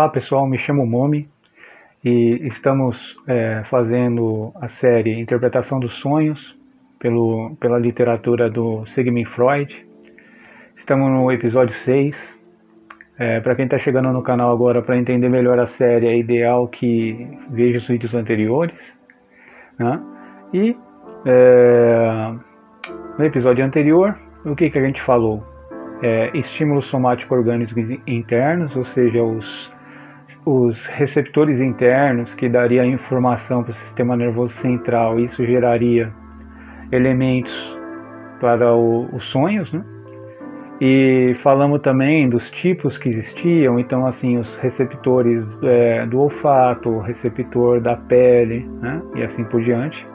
Olá pessoal, me chamo Momi e estamos é, fazendo a série Interpretação dos Sonhos pelo, pela literatura do Sigmund Freud. Estamos no episódio 6. É, para quem está chegando no canal agora para entender melhor a série, é ideal que veja os vídeos anteriores. Né? E é, no episódio anterior, o que, que a gente falou? é, estímulos somáticos orgânicos internos, ou seja, os, os receptores internos que daria informação para o sistema nervoso central. Isso geraria elementos para o, os sonhos, né? E falamos também dos tipos que existiam, então assim os receptores é, do olfato, o receptor da pele, né? E assim por diante.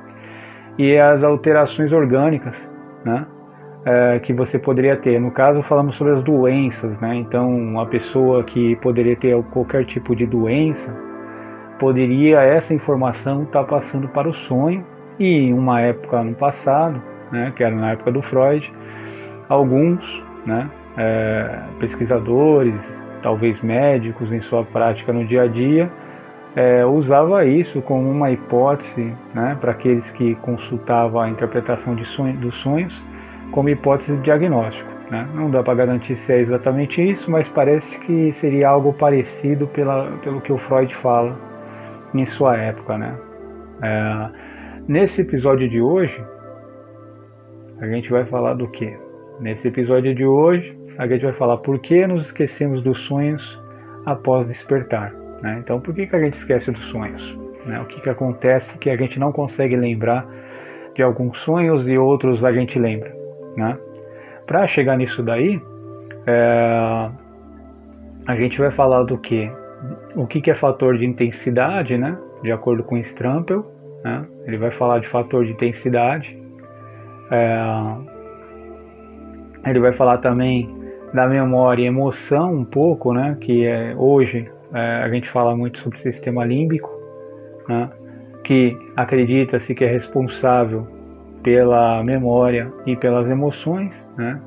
E as alterações orgânicas, né? É, que você poderia ter. No caso, falamos sobre as doenças, né? Então, uma pessoa que poderia ter qualquer tipo de doença, poderia essa informação estar tá passando para o sonho. E em uma época no passado, né, que era na época do Freud, alguns né, é, pesquisadores, talvez médicos em sua prática no dia a dia, é, usava isso como uma hipótese né, para aqueles que consultavam a interpretação de sonho, dos sonhos como hipótese de diagnóstico. Né? Não dá para garantir se é exatamente isso, mas parece que seria algo parecido pela, pelo que o Freud fala em sua época. Né? É, nesse episódio de hoje, a gente vai falar do que? Nesse episódio de hoje, a gente vai falar por que nos esquecemos dos sonhos após despertar. Né? Então, por que, que a gente esquece dos sonhos? Né? O que, que acontece que a gente não consegue lembrar de alguns sonhos e outros a gente lembra? Né? Para chegar nisso daí, é, a gente vai falar do que? O que, que é fator de intensidade, né? de acordo com Strampel. Né? Ele vai falar de fator de intensidade. É, ele vai falar também da memória e emoção um pouco, né? que é, hoje é, a gente fala muito sobre o sistema límbico, né? que acredita-se que é responsável pela memória e pelas emoções, né?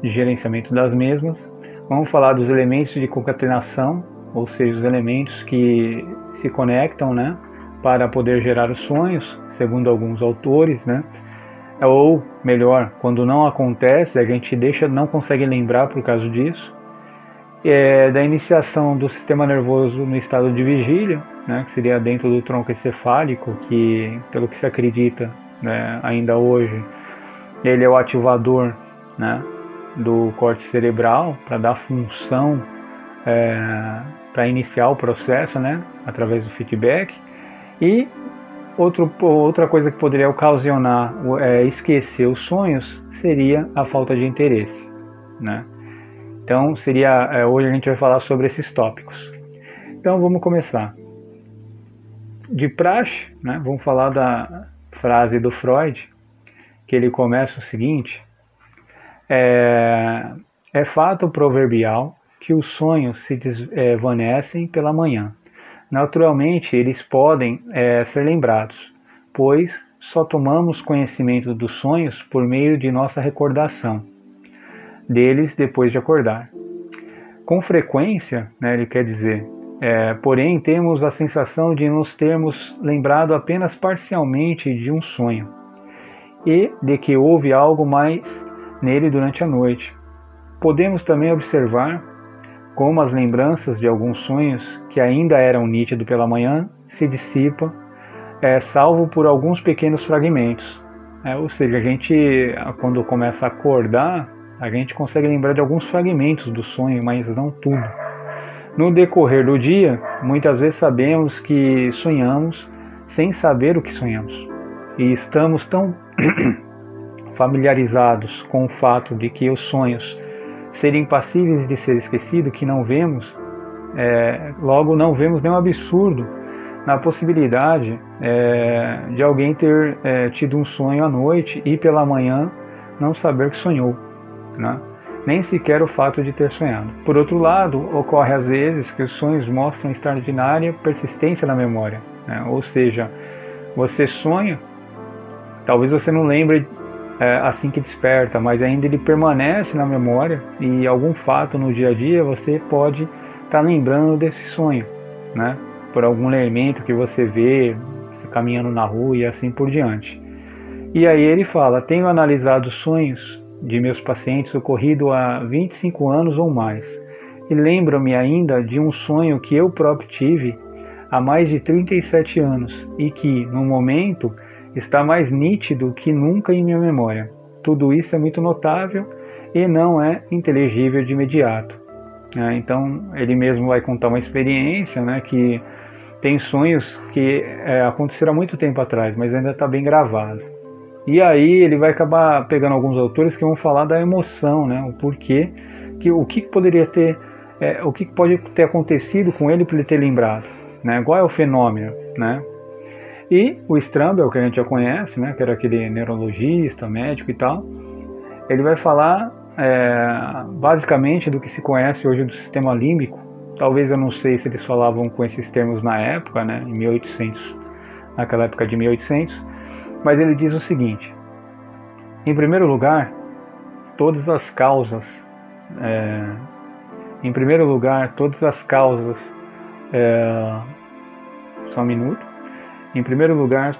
de gerenciamento das mesmas. Vamos falar dos elementos de concatenação, ou seja, os elementos que se conectam né? para poder gerar os sonhos, segundo alguns autores. Né? Ou, melhor, quando não acontece, a gente deixa, não consegue lembrar por causa disso. É, da iniciação do sistema nervoso no estado de vigília, né, que seria dentro do tronco encefálico, que, pelo que se acredita, né, ainda hoje, ele é o ativador né, do corte cerebral para dar função é, para iniciar o processo né, através do feedback. E outro, outra coisa que poderia ocasionar é, esquecer os sonhos seria a falta de interesse. Né? Então, seria é, hoje a gente vai falar sobre esses tópicos. Então, vamos começar. De praxe, né, vamos falar da, frase do Freud, que ele começa o seguinte: é, é fato proverbial que os sonhos se desvanecem pela manhã. Naturalmente, eles podem é, ser lembrados, pois só tomamos conhecimento dos sonhos por meio de nossa recordação deles depois de acordar. Com frequência, né, ele quer dizer, é, porém, temos a sensação de nos termos lembrado apenas parcialmente de um sonho e de que houve algo mais nele durante a noite. Podemos também observar como as lembranças de alguns sonhos que ainda eram nítidos pela manhã se dissipam, é, salvo por alguns pequenos fragmentos. É, ou seja, a gente, quando começa a acordar, a gente consegue lembrar de alguns fragmentos do sonho, mas não tudo. No decorrer do dia, muitas vezes sabemos que sonhamos sem saber o que sonhamos. E estamos tão familiarizados com o fato de que os sonhos serem passíveis de ser esquecidos que não vemos, é, logo não vemos nenhum absurdo na possibilidade é, de alguém ter é, tido um sonho à noite e pela manhã não saber que sonhou. Né? Nem sequer o fato de ter sonhado. Por outro lado, ocorre às vezes que os sonhos mostram extraordinária persistência na memória, né? ou seja, você sonha, talvez você não lembre é, assim que desperta, mas ainda ele permanece na memória e algum fato no dia a dia você pode está lembrando desse sonho, né? Por algum elemento que você vê caminhando na rua e assim por diante. E aí ele fala: Tenho analisado sonhos de meus pacientes ocorrido há 25 anos ou mais, e lembro-me ainda de um sonho que eu próprio tive há mais de 37 anos e que, no momento, está mais nítido que nunca em minha memória. Tudo isso é muito notável e não é inteligível de imediato. É, então ele mesmo vai contar uma experiência, né, que tem sonhos que é, aconteceram há muito tempo atrás, mas ainda está bem gravado. E aí ele vai acabar pegando alguns autores que vão falar da emoção, né, o porquê, que o que poderia ter, é, o que pode ter acontecido com ele para ele ter lembrado, né, qual é o fenômeno, né. E o Strambel, que a gente já conhece, né, que era aquele neurologista, médico e tal, ele vai falar é, basicamente do que se conhece hoje do sistema límbico. Talvez eu não sei se eles falavam com esses termos na época, né, em 1800, naquela época de 1800, mas ele diz o seguinte: em primeiro lugar, todas as causas, é, em primeiro lugar, todas as causas, é, só um minuto. Em primeiro lugar,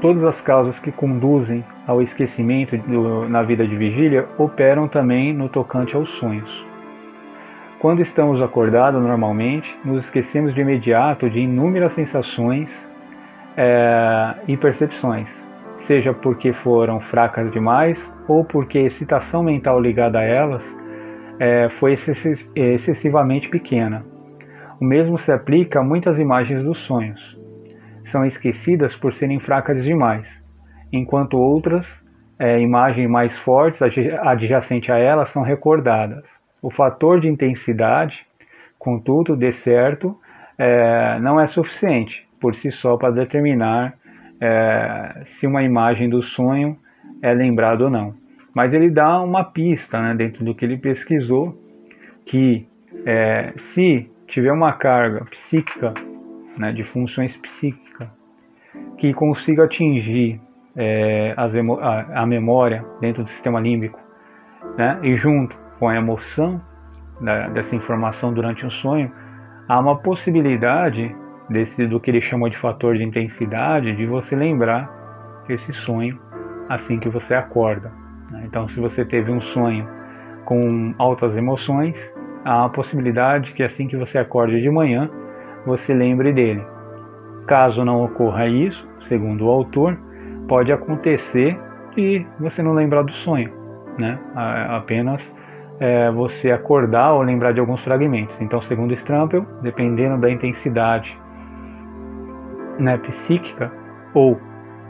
todas as causas que conduzem ao esquecimento do, na vida de vigília operam também no tocante aos sonhos. Quando estamos acordados normalmente, nos esquecemos de imediato de inúmeras sensações é, e percepções, seja porque foram fracas demais ou porque a excitação mental ligada a elas é, foi excessivamente pequena. O mesmo se aplica a muitas imagens dos sonhos. São esquecidas por serem fracas demais enquanto outras é, imagens mais fortes adjacentes a elas são recordadas. O fator de intensidade, contudo, de certo, é, não é suficiente por si só para determinar é, se uma imagem do sonho é lembrada ou não. Mas ele dá uma pista né, dentro do que ele pesquisou que é, se tiver uma carga psíquica, né, de funções psíquicas, que consiga atingir é, a, a, memória dentro do sistema límbico, né? e junto com a emoção da, dessa informação durante um sonho, há uma possibilidade desse, do que ele chamou de fator de intensidade de você lembrar esse sonho assim que você acorda. Né? Então, se você teve um sonho com altas emoções, há a possibilidade que assim que você acorde de manhã, você lembre dele. Caso não ocorra isso, segundo o autor, pode acontecer e você não lembrar do sonho, né? Apenas é, você acordar ou lembrar de alguns fragmentos. Então, segundo Strampel, dependendo da intensidade né, psíquica ou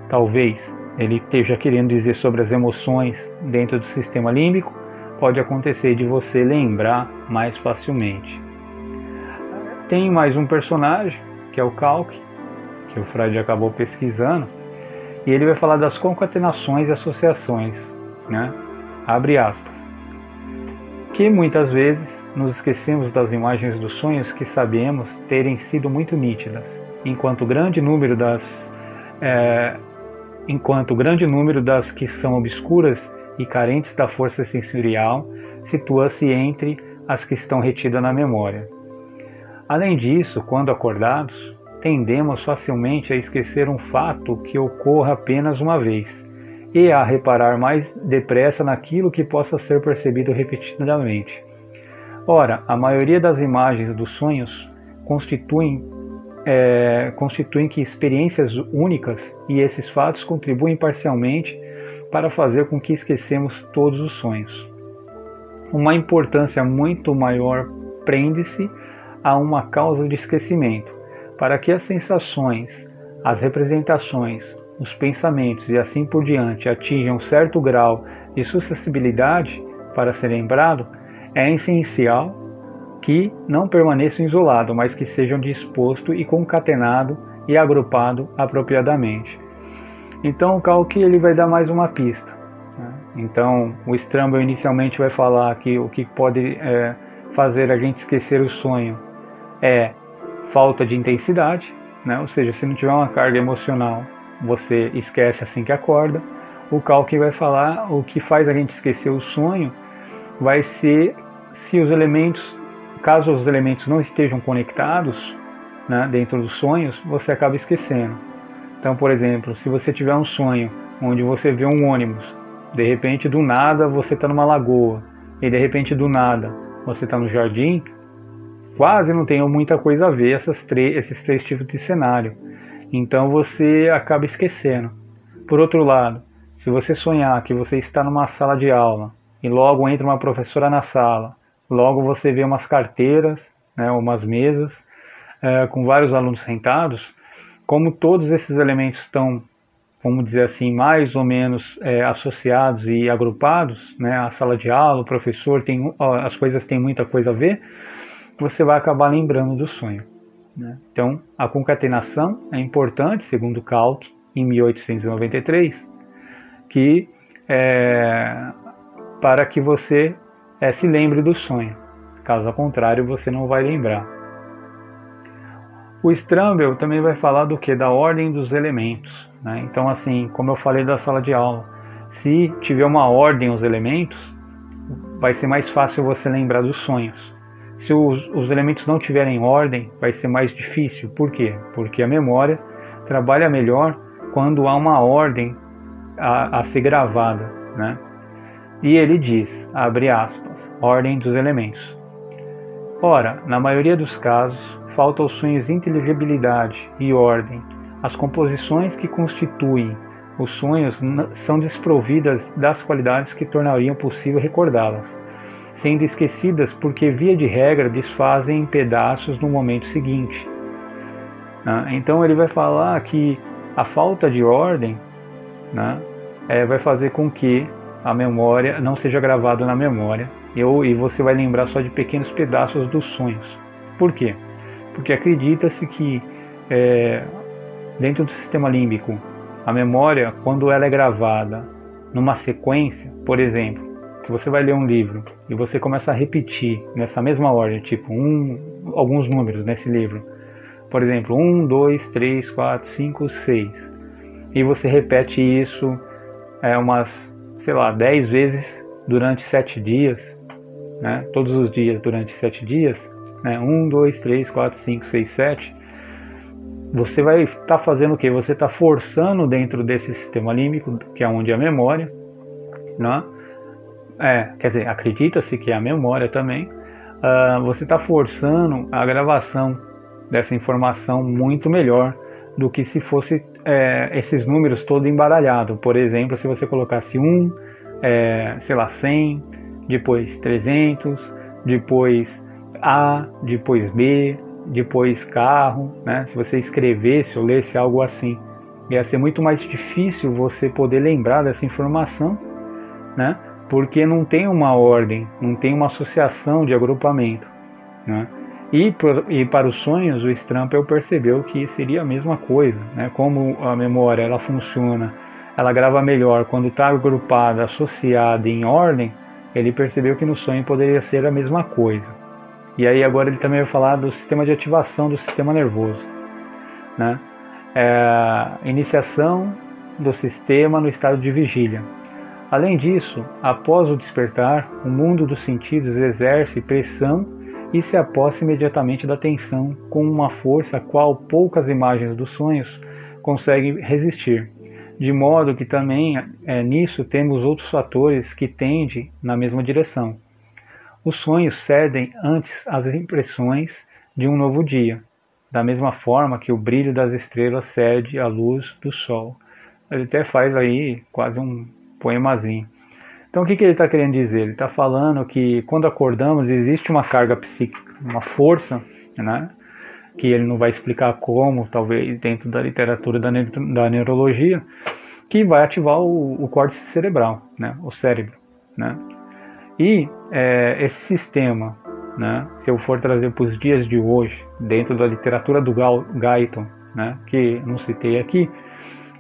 talvez ele esteja querendo dizer sobre as emoções dentro do sistema límbico, pode acontecer de você lembrar mais facilmente. Tem mais um personagem, que é o Kalk, que o Freud acabou pesquisando, e ele vai falar das concatenações e associações, né? Abre aspas. Que muitas vezes nos esquecemos das imagens dos sonhos que sabemos terem sido muito nítidas, enquanto grande número das é, enquanto grande número das que são obscuras e carentes da força sensorial situa-se entre as que estão retidas na memória. Além disso, quando acordados, tendemos facilmente a esquecer um fato que ocorra apenas uma vez e a reparar mais depressa naquilo que possa ser percebido repetidamente. Ora, a maioria das imagens dos sonhos constituem, é, constituem que experiências únicas e esses fatos contribuem parcialmente para fazer com que esquecemos todos os sonhos. Uma importância muito maior prende-se a uma causa de esquecimento, para que as sensações, as representações, os pensamentos e assim por diante atinjam certo grau de suscessibilidade para ser lembrado, é essencial que não permaneçam isolados, mas que sejam dispostos e concatenados e agrupados apropriadamente. Então o Kalki ele vai dar mais uma pista. Né? Então o Strambel inicialmente vai falar que o que pode é, fazer a gente esquecer o sonho é falta de intensidade, né? ou seja, se não tiver uma carga emocional, você esquece assim que acorda. O Kalkin vai falar o que faz a gente esquecer o sonho vai ser se os elementos caso os elementos não estejam conectados né, dentro dos sonhos, você acaba esquecendo. Então, por exemplo, se você tiver um sonho onde você vê um ônibus, de repente do nada você está numa lagoa e de repente do nada você está no jardim, quase não tem muita coisa a ver esses três tipos de cenário. Então você acaba esquecendo. Por outro lado, se você sonhar que você está numa sala de aula e logo entra uma professora na sala, logo você vê umas carteiras, né, umas mesas é, com vários alunos sentados, como todos esses elementos estão, vamos dizer assim, mais ou menos é, associados e agrupados, né, a sala de aula, o professor, tem, as coisas têm muita coisa a ver, você vai acabar lembrando do sonho. Né? Então, a concatenação é importante, segundo Kalk, em 1893, que é, para que você é, se lembre do sonho. Caso contrário, você não vai lembrar. O Strambel também vai falar do que? Da ordem dos elementos. Né? Então, assim, como eu falei da sala de aula, se tiver uma ordem os elementos, vai ser mais fácil você lembrar dos sonhos. Se os, os elementos não tiverem ordem, vai ser mais difícil. Por quê? Porque a memória trabalha melhor quando há uma ordem a, a ser gravada. Né? E ele diz, abre aspas, ordem dos elementos. Ora, na maioria dos casos, falta aos sonhos inteligibilidade e ordem. As composições que constituem os sonhos são desprovidas das qualidades que tornariam possível recordá-las, sendo esquecidas porque, via de regra, desfazem em pedaços no momento seguinte. Né? Então, ele vai falar que a falta de ordem né, é, vai fazer com que a memória não seja gravada na memória eu, e você vai lembrar só de pequenos pedaços dos sonhos. Por quê? Porque acredita-se que é, dentro do sistema límbico, a memória, quando ela é gravada numa sequência, por exemplo, se você vai ler um livro e você começa a repetir nessa mesma ordem, tipo um, alguns números nesse livro, por exemplo, 1, 2, 3, 4, 5, 6, e você repete isso é, umas, sei lá, 10 vezes durante 7 dias, né, todos os dias durante 7 dias, né, 1, 2, 3, 4, 5, 6, 7, você vai estar tá fazendo o que? Você está forçando dentro desse sistema límbico, que é onde é a memória, né? É, quer dizer, acredita-se que é a memória também. Uh, você está forçando a gravação dessa informação muito melhor do que se fosse é, esses números todo embaralhado. Por exemplo, se você colocasse um, é, sei lá, 100, depois 300, depois A, depois B, depois carro, né? Se você escrevesse ou lesse algo assim, ia ser muito mais difícil você poder lembrar dessa informação, né? Porque não tem uma ordem, não tem uma associação de agrupamento, né? E, e para os sonhos, o Strampel percebeu que seria a mesma coisa, né? Como a memória ela funciona, ela grava melhor quando está agrupada, associada em ordem. Ele percebeu que no sonho poderia ser a mesma coisa. E aí agora ele também vai falar do sistema de ativação do sistema nervoso, né? É, iniciação do sistema no estado de vigília. Além disso, após o despertar, o mundo dos sentidos exerce pressão e se aposta imediatamente da atenção com uma força a qual poucas imagens dos sonhos conseguem resistir. De modo que também é, nisso temos outros fatores que tendem na mesma direção. Os sonhos cedem antes às impressões de um novo dia, da mesma forma que o brilho das estrelas cede à luz do sol. Ele até faz aí quase um poemazinho. Então o que, que ele está querendo dizer? Ele está falando que quando acordamos existe uma carga psíquica, uma força, né? que ele não vai explicar como, talvez dentro da literatura da, ne da neurologia, que vai ativar o, o córtex cerebral, né? o cérebro. Né? E é, esse sistema, né? se eu for trazer para os dias de hoje, dentro da literatura do Guyton, né? que não citei aqui,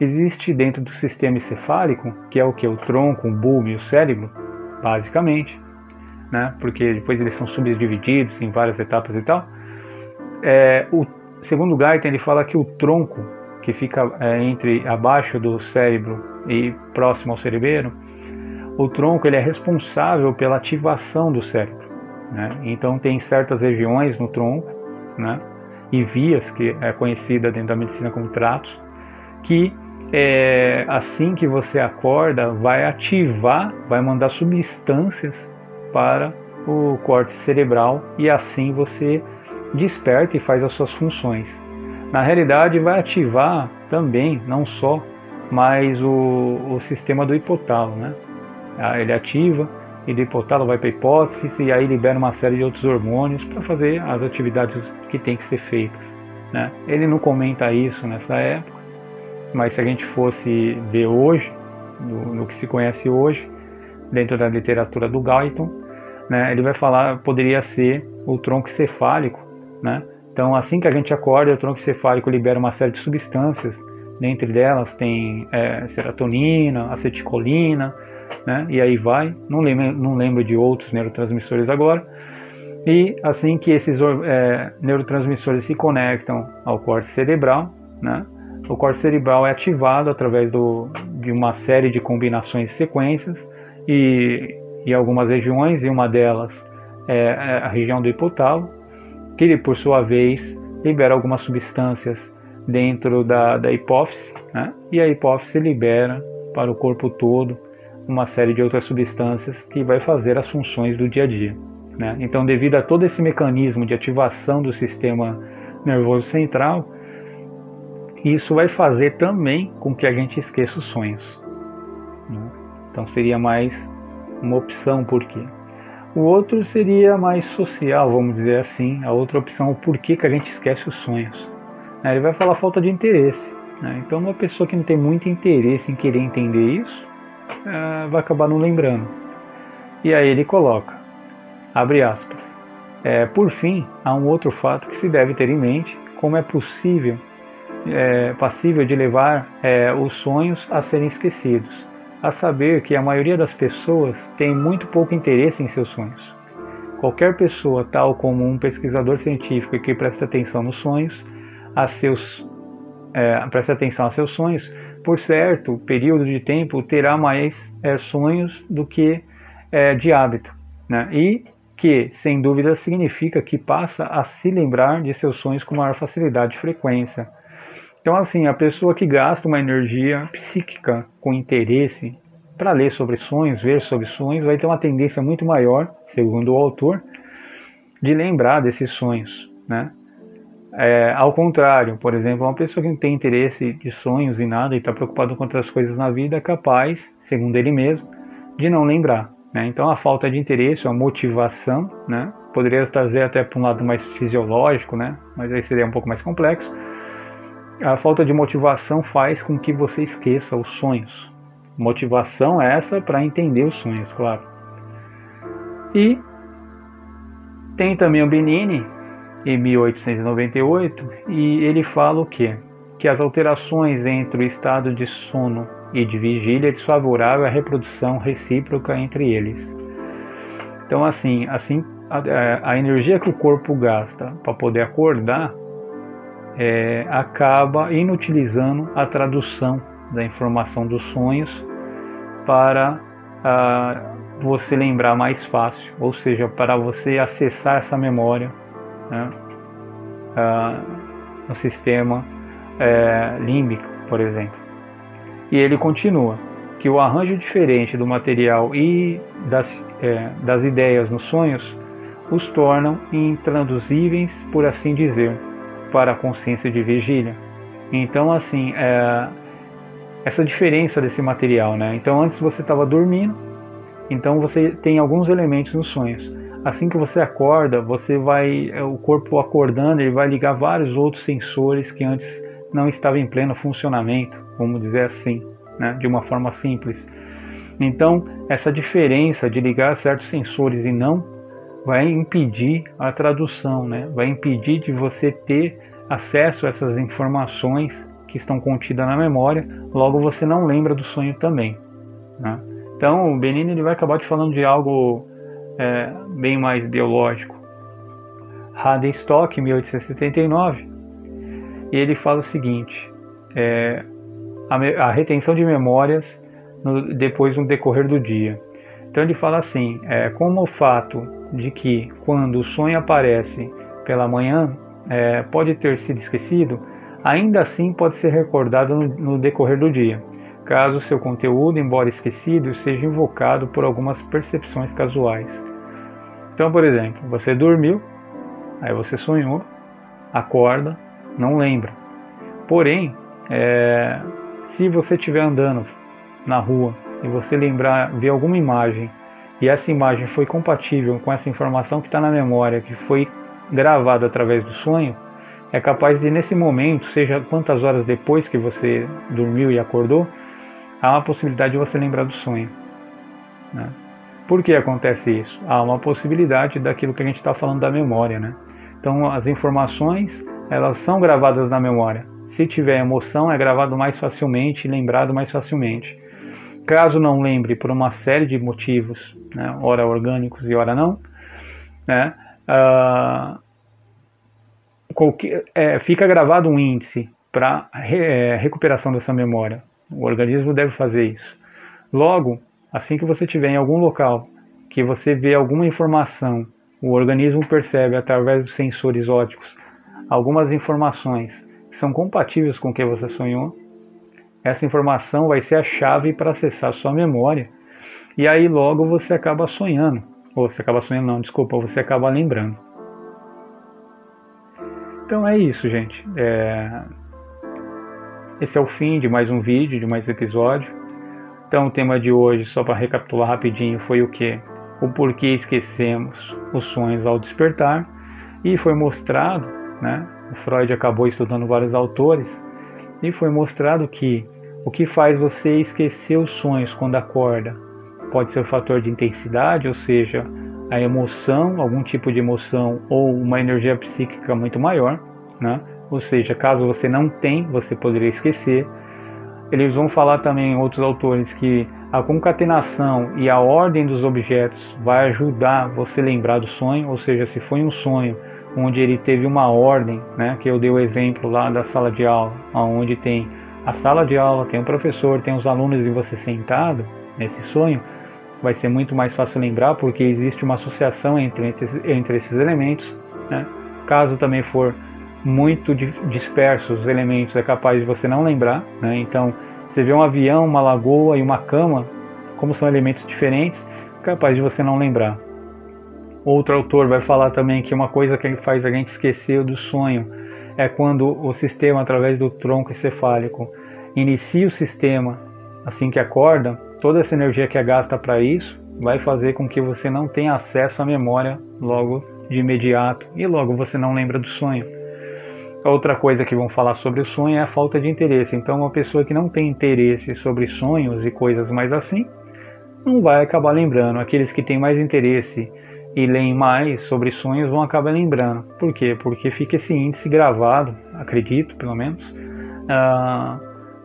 existe dentro do sistema encefálico, que é o que? O tronco, o bulbo e o cérebro, basicamente, né? porque depois eles são subdivididos em várias etapas e tal. É, o segundo Guyton ele fala que o tronco, que fica é, entre abaixo do cérebro e próximo ao cerebelo, o tronco ele é responsável pela ativação do cérebro. Né? Então tem certas regiões no tronco né? e vias, que é conhecida dentro da medicina como tratos, que é, assim que você acorda, vai ativar, vai mandar substâncias para o córtex cerebral e assim você desperta e faz as suas funções. Na realidade, vai ativar também, não só, mas o, o sistema do hipotálamo, né? Ah, ele ativa e do hipotálamo vai para a hipófise e aí libera uma série de outros hormônios para fazer as atividades que tem que ser feitas. Né? Ele não comenta isso nessa época, mas se a gente fosse ver hoje, no, no que se conhece hoje, dentro da literatura do Guyton, né, ele vai falar, poderia ser o tronco cefálico, né? Então, assim que a gente acorda, o tronco cefálico libera uma série de substâncias, dentre delas tem é, serotonina, acetilcolina, né? E aí vai, não lembro, não lembro de outros neurotransmissores agora. E assim que esses é, neurotransmissores se conectam ao córtex cerebral, né? O córtex cerebral é ativado através do, de uma série de combinações de sequências e, e algumas regiões, e uma delas é, é a região do hipotálamo, que por sua vez libera algumas substâncias dentro da, da hipófise, né? e a hipófise libera para o corpo todo uma série de outras substâncias que vai fazer as funções do dia a dia. Né? Então, devido a todo esse mecanismo de ativação do sistema nervoso central, isso vai fazer também com que a gente esqueça os sonhos. Né? Então, seria mais uma opção por quê? O outro seria mais social, vamos dizer assim. A outra opção, o porquê que a gente esquece os sonhos. Ele vai falar falta de interesse. Né? Então, uma pessoa que não tem muito interesse em querer entender isso, é, vai acabar não lembrando. E aí ele coloca, abre aspas, é, por fim, há um outro fato que se deve ter em mente, como é possível, é, passível de levar é, os sonhos a serem esquecidos a saber que a maioria das pessoas tem muito pouco interesse em seus sonhos. Qualquer pessoa, tal como um pesquisador científico que presta atenção nos sonhos, a seus, é, presta atenção a seus sonhos, por certo período de tempo terá mais é, sonhos do que é, de hábito, né? e que, sem dúvida, significa que passa a se lembrar de seus sonhos com maior facilidade e frequência então, assim, a pessoa que gasta uma energia psíquica com interesse para ler sobre sonhos, ver sobre sonhos, vai ter uma tendência muito maior, segundo o autor, de lembrar desses sonhos, né? É, ao contrário, por exemplo, uma pessoa que não tem interesse de sonhos e nada e está preocupado com outras coisas na vida é capaz, segundo ele mesmo, de não lembrar. Né? Então, a falta de interesse, a motivação, né? poderia trazer até para um lado mais fisiológico, né? mas aí seria um pouco mais complexo a falta de motivação faz com que você esqueça os sonhos. Motivação é essa para entender os sonhos, claro. E tem também o Benini, em 1898, e ele fala o quê? Que as alterações entre o estado de sono e de vigília é desfavorável à reprodução recíproca entre eles. Então, assim, assim a, a energia que o corpo gasta para poder acordar é, acaba inutilizando a tradução da informação dos sonhos para ah, você lembrar mais fácil, ou seja, para você acessar essa memória né, ah, no sistema é, límbico, por exemplo. E ele continua que o arranjo diferente do material e das, é, das ideias nos sonhos os tornam intraduzíveis, por assim dizer para a consciência de vigília. Então, assim, é, essa diferença desse material, né? Então, antes você estava dormindo, então você tem alguns elementos nos sonhos. Assim que você acorda, você vai, é, o corpo acordando, ele vai ligar vários outros sensores que antes não estavam em pleno funcionamento, vamos dizer assim, né? De uma forma simples. Então, essa diferença de ligar certos sensores e não vai impedir a tradução, né? vai impedir de você ter acesso a essas informações que estão contidas na memória, logo você não lembra do sonho também. Né? Então o Benini ele vai acabar te falando de algo é, bem mais biológico. Stock, 1879, e ele fala o seguinte: é, a, a, retenção de memórias no, depois no decorrer do dia. Então ele fala assim: é, como o fato de que quando o sonho aparece pela manhã, é, pode ter sido esquecido, ainda assim pode ser recordado no, no decorrer do dia, caso seu conteúdo, embora esquecido, seja invocado por algumas percepções casuais. Então, por exemplo, você dormiu, aí você sonhou, acorda, não lembra. Porém, é, se você estiver andando na rua e você lembrar, ver alguma imagem e essa imagem foi compatível com essa informação que está na memória, que foi gravada através do sonho, é capaz de nesse momento, seja quantas horas depois que você dormiu e acordou, há uma possibilidade de você lembrar do sonho. Né? Por que acontece isso? Há uma possibilidade daquilo que a gente está falando da memória. Né? Então as informações elas são gravadas na memória. Se tiver emoção, é gravado mais facilmente, lembrado mais facilmente. Caso não lembre por uma série de motivos, né, ora orgânicos e ora não, né, uh, qualquer, é, fica gravado um índice para re, é, recuperação dessa memória. O organismo deve fazer isso. Logo, assim que você estiver em algum local que você vê alguma informação, o organismo percebe através dos sensores ópticos algumas informações que são compatíveis com o que você sonhou, essa informação vai ser a chave para acessar sua memória. E aí logo você acaba sonhando. Ou você acaba sonhando, não, desculpa, você acaba lembrando. Então é isso, gente. É... Esse é o fim de mais um vídeo, de mais um episódio. Então o tema de hoje, só para recapitular rapidinho, foi o que? O porquê esquecemos os sonhos ao despertar. E foi mostrado, né? O Freud acabou estudando vários autores e foi mostrado que o que faz você esquecer os sonhos quando acorda pode ser o fator de intensidade, ou seja, a emoção, algum tipo de emoção ou uma energia psíquica muito maior, né? Ou seja, caso você não tem, você poderia esquecer. Eles vão falar também outros autores que a concatenação e a ordem dos objetos vai ajudar você a lembrar do sonho, ou seja, se foi um sonho onde ele teve uma ordem, né, que eu dei o exemplo lá da sala de aula, onde tem a sala de aula, tem o professor, tem os alunos e você sentado nesse sonho, vai ser muito mais fácil lembrar porque existe uma associação entre, entre, entre esses elementos. Né? Caso também for muito dispersos os elementos, é capaz de você não lembrar. Né? Então, você vê um avião, uma lagoa e uma cama, como são elementos diferentes, capaz de você não lembrar. Outro autor vai falar também que uma coisa que faz a gente esquecer do sonho é quando o sistema, através do tronco encefálico, inicia o sistema assim que acorda, toda essa energia que é gasta para isso vai fazer com que você não tenha acesso à memória logo de imediato e logo você não lembra do sonho. Outra coisa que vão falar sobre o sonho é a falta de interesse. Então, uma pessoa que não tem interesse sobre sonhos e coisas mais assim, não vai acabar lembrando. Aqueles que têm mais interesse e leem mais sobre sonhos vão acabar lembrando. Por quê? Porque fica esse índice gravado, acredito pelo menos, uh,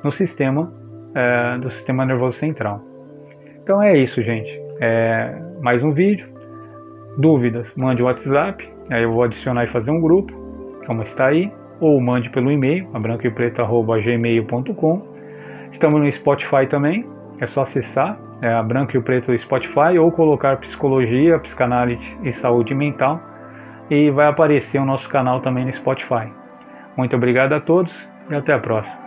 no sistema uh, do sistema nervoso central. Então é isso, gente. É mais um vídeo. Dúvidas, mande o WhatsApp, aí eu vou adicionar e fazer um grupo, como está aí, ou mande pelo e-mail, brancoepreto.gmail.com. Estamos no Spotify também, é só acessar é, a Branco e o Preto do Spotify ou colocar Psicologia, Psicanálise e Saúde Mental e vai aparecer o nosso canal também no Spotify. Muito obrigado a todos e até a próxima.